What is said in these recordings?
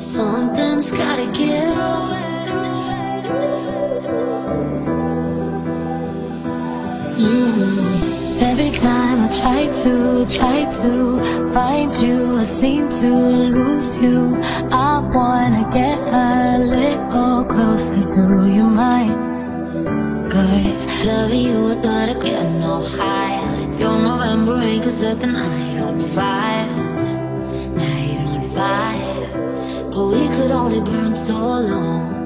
Something's gotta give. Mm. Every time I try to, try to find you, I seem to lose you. I wanna get a little closer, to you mind? Cause loving you, I thought I could no higher. Your November rain could set the night on fire. burned so long.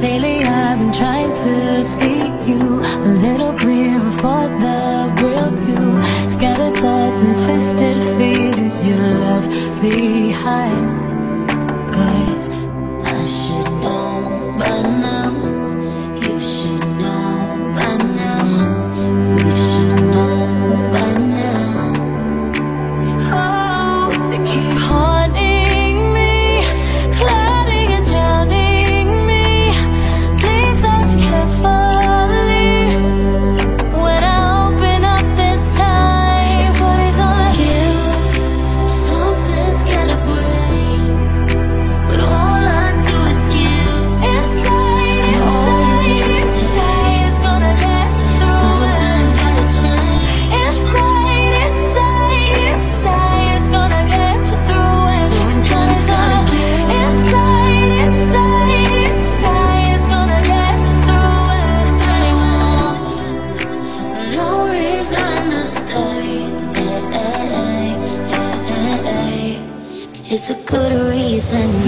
Lately I've been trying to see you a little clearer for the real you. Scattered thoughts and twisted feelings you left behind. It's a good reason.